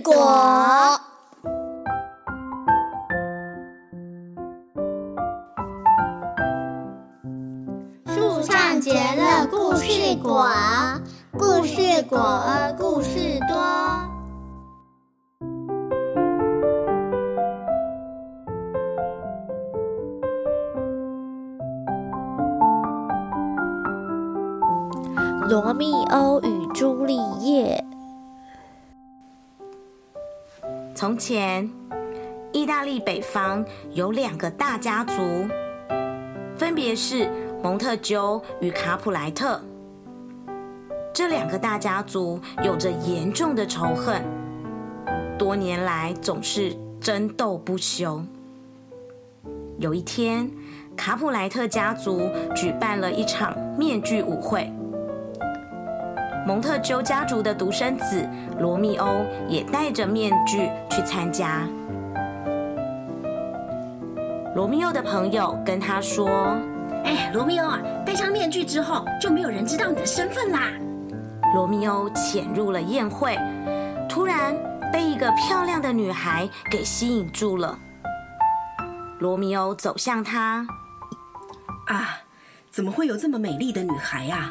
果。树上结了故事果，故事果故事多。罗密欧与朱丽叶。从前，意大利北方有两个大家族，分别是蒙特鸠与卡普莱特。这两个大家族有着严重的仇恨，多年来总是争斗不休。有一天，卡普莱特家族举办了一场面具舞会。蒙特鸠家族的独生子罗密欧也戴着面具去参加。罗密欧的朋友跟他说：“哎，罗密欧啊，戴上面具之后，就没有人知道你的身份啦。”罗密欧潜入了宴会，突然被一个漂亮的女孩给吸引住了。罗密欧走向她，啊，怎么会有这么美丽的女孩呀？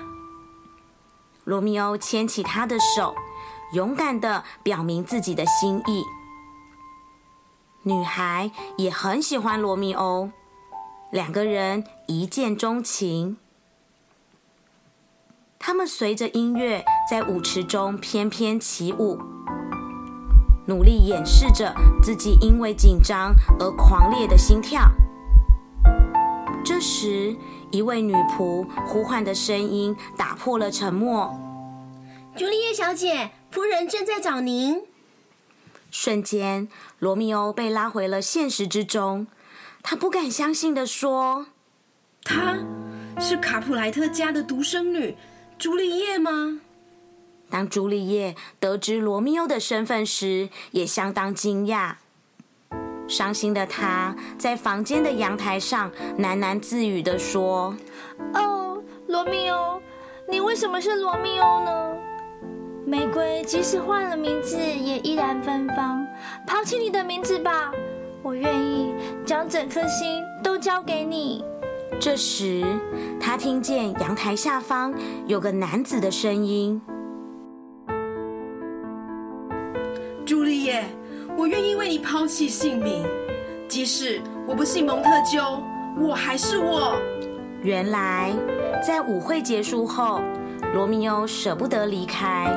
罗密欧牵起她的手，勇敢的表明自己的心意。女孩也很喜欢罗密欧，两个人一见钟情。他们随着音乐在舞池中翩翩起舞，努力掩饰着自己因为紧张而狂烈的心跳。这时，一位女仆呼唤的声音打破了沉默：“朱丽叶小姐，夫人正在找您。”瞬间，罗密欧被拉回了现实之中。他不敢相信的说：“她是卡普莱特家的独生女朱丽叶吗？”当朱丽叶得知罗密欧的身份时，也相当惊讶。伤心的他在房间的阳台上喃喃自语地说：“哦，罗密欧，你为什么是罗密欧呢？玫瑰即使换了名字，也依然芬芳。抛弃你的名字吧，我愿意将整颗心都交给你。”这时，他听见阳台下方有个男子的声音：“我愿意为你抛弃性命，即使我不姓蒙特鸠，我还是我。原来，在舞会结束后，罗密欧舍不得离开，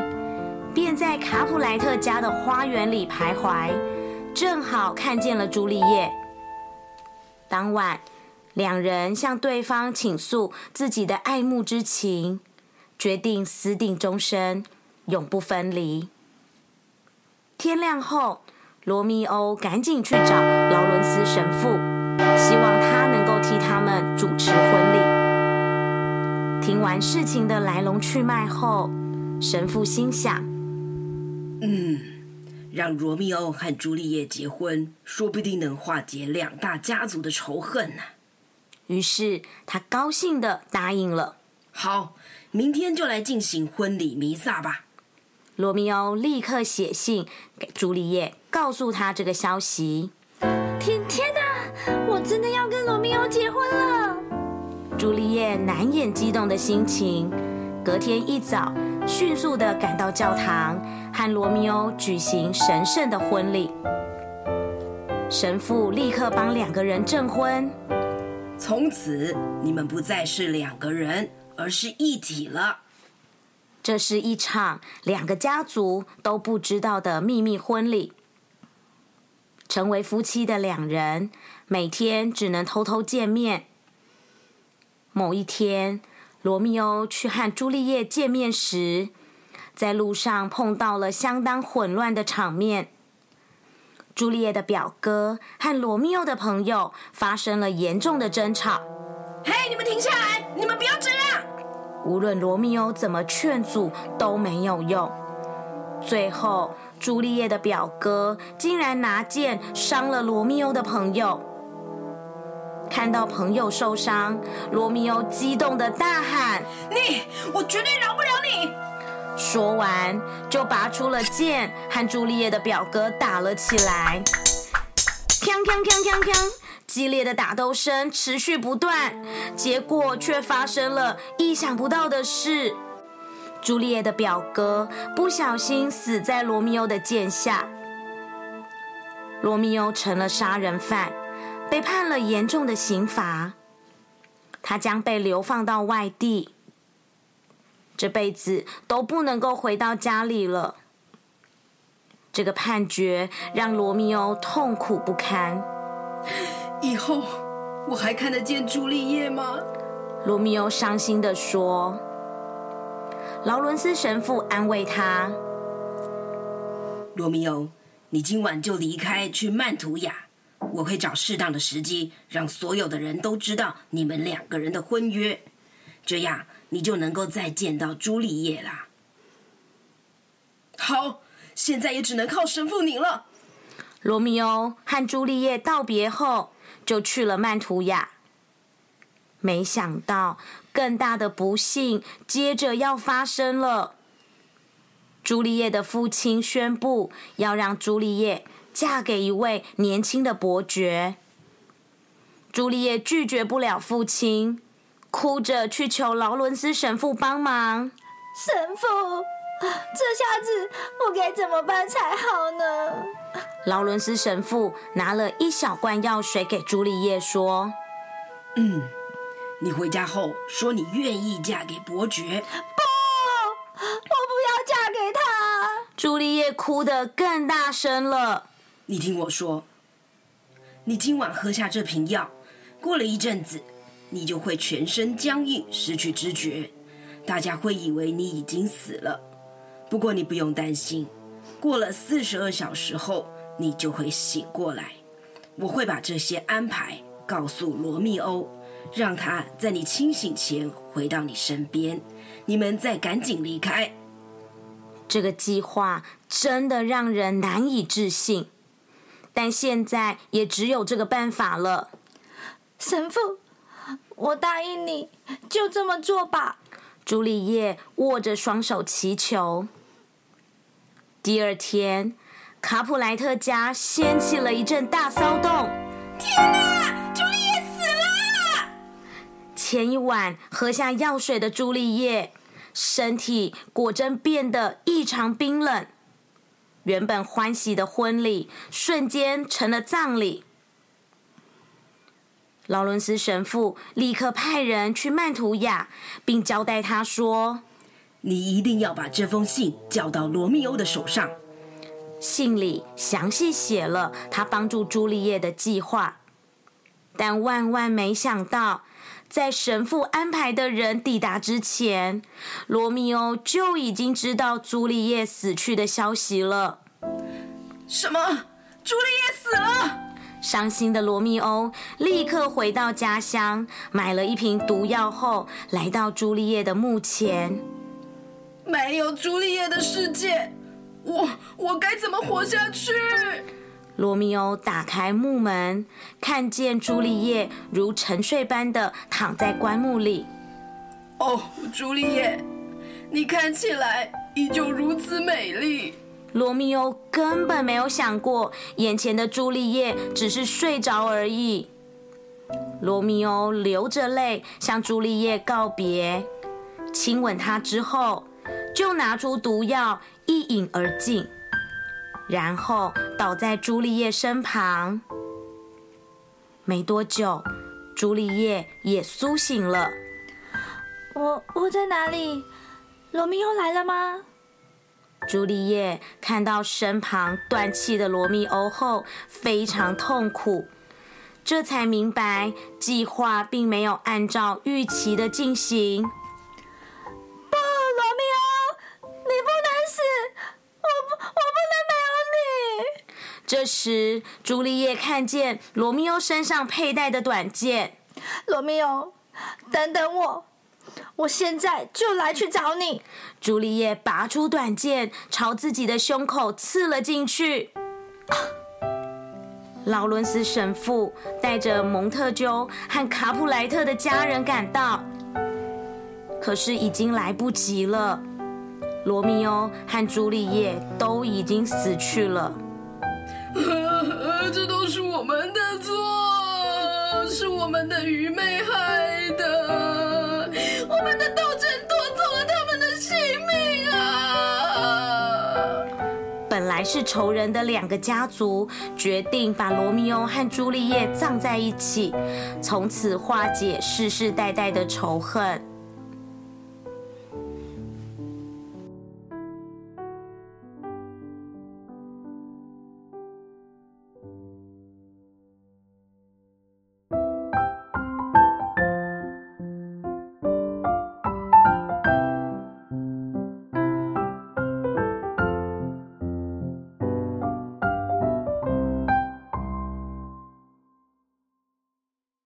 便在卡普莱特家的花园里徘徊，正好看见了朱丽叶。当晚，两人向对方倾诉自己的爱慕之情，决定私定终身，永不分离。天亮后。罗密欧赶紧去找劳伦斯神父，希望他能够替他们主持婚礼。听完事情的来龙去脉后，神父心想：“嗯，让罗密欧和朱丽叶结婚，说不定能化解两大家族的仇恨呢。”于是他高兴的答应了。好，明天就来进行婚礼弥撒吧。罗密欧立刻写信给朱丽叶，告诉他这个消息。天天哪，我真的要跟罗密欧结婚了！朱丽叶难掩激动的心情，隔天一早迅速的赶到教堂，和罗密欧举行神圣的婚礼。神父立刻帮两个人证婚，从此你们不再是两个人，而是一体了。这是一场两个家族都不知道的秘密婚礼。成为夫妻的两人每天只能偷偷见面。某一天，罗密欧去和朱丽叶见面时，在路上碰到了相当混乱的场面。朱丽叶的表哥和罗密欧的朋友发生了严重的争吵。嘿，你们停下来！你们不要这样！无论罗密欧怎么劝阻都没有用，最后朱丽叶的表哥竟然拿剑伤了罗密欧的朋友。看到朋友受伤，罗密欧激动的大喊：“你，我绝对饶不了你！”说完，就拔出了剑，和朱丽叶的表哥打了起来。锵锵锵锵锵！激烈的打斗声持续不断，结果却发生了意想不到的事。朱丽叶的表哥不小心死在罗密欧的剑下，罗密欧成了杀人犯，被判了严重的刑罚。他将被流放到外地，这辈子都不能够回到家里了。这个判决让罗密欧痛苦不堪。以后我还看得见朱丽叶吗？罗密欧伤心的说。劳伦斯神父安慰他：“罗密欧，你今晚就离开去曼图亚，我会找适当的时机，让所有的人都知道你们两个人的婚约，这样你就能够再见到朱丽叶啦。”好，现在也只能靠神父您了。罗密欧和朱丽叶道别后，就去了曼图亚。没想到，更大的不幸接着要发生了。朱丽叶的父亲宣布要让朱丽叶嫁给一位年轻的伯爵。朱丽叶拒绝不了父亲，哭着去求劳伦斯神父帮忙。神父，这下子我该怎么办才好呢？劳伦斯神父拿了一小罐药水给朱丽叶，说：“嗯，你回家后说你愿意嫁给伯爵。”不，我不要嫁给他。朱丽叶哭得更大声了。你听我说，你今晚喝下这瓶药，过了一阵子，你就会全身僵硬，失去知觉，大家会以为你已经死了。不过你不用担心，过了四十二小时后。你就会醒过来，我会把这些安排告诉罗密欧，让他在你清醒前回到你身边，你们再赶紧离开。这个计划真的让人难以置信，但现在也只有这个办法了。神父，我答应你，就这么做吧。朱丽叶握着双手祈求。第二天。卡普莱特家掀起了一阵大骚动。天哪，朱丽叶死了！前一晚喝下药水的朱丽叶，身体果真变得异常冰冷。原本欢喜的婚礼，瞬间成了葬礼。劳伦斯神父立刻派人去曼图雅，并交代他说：“你一定要把这封信交到罗密欧的手上。”信里详细写了他帮助朱丽叶的计划，但万万没想到，在神父安排的人抵达之前，罗密欧就已经知道朱丽叶死去的消息了。什么？朱丽叶死了？伤心的罗密欧立刻回到家乡，买了一瓶毒药后，来到朱丽叶的墓前。没有朱丽叶的世界。我我该怎么活下去？罗密欧打开木门，看见朱丽叶如沉睡般的躺在棺木里。哦，朱丽叶，你看起来依旧如此美丽。罗密欧根本没有想过，眼前的朱丽叶只是睡着而已。罗密欧流着泪向朱丽叶告别，亲吻她之后，就拿出毒药。一饮而尽，然后倒在朱丽叶身旁。没多久，朱丽叶也苏醒了。我我在哪里？罗密欧来了吗？朱丽叶看到身旁断气的罗密欧后，非常痛苦，这才明白计划并没有按照预期的进行。这时，朱丽叶看见罗密欧身上佩戴的短剑。罗密欧，等等我，我现在就来去找你。朱丽叶拔出短剑，朝自己的胸口刺了进去。劳伦斯神父带着蒙特鸠和卡普莱特的家人赶到，可是已经来不及了。罗密欧和朱丽叶都已经死去了。这都是我们的错，是我们的愚昧害的，我们的斗争夺走了他们的性命啊！本来是仇人的两个家族决定把罗密欧和朱丽叶葬在一起，从此化解世世代代的仇恨。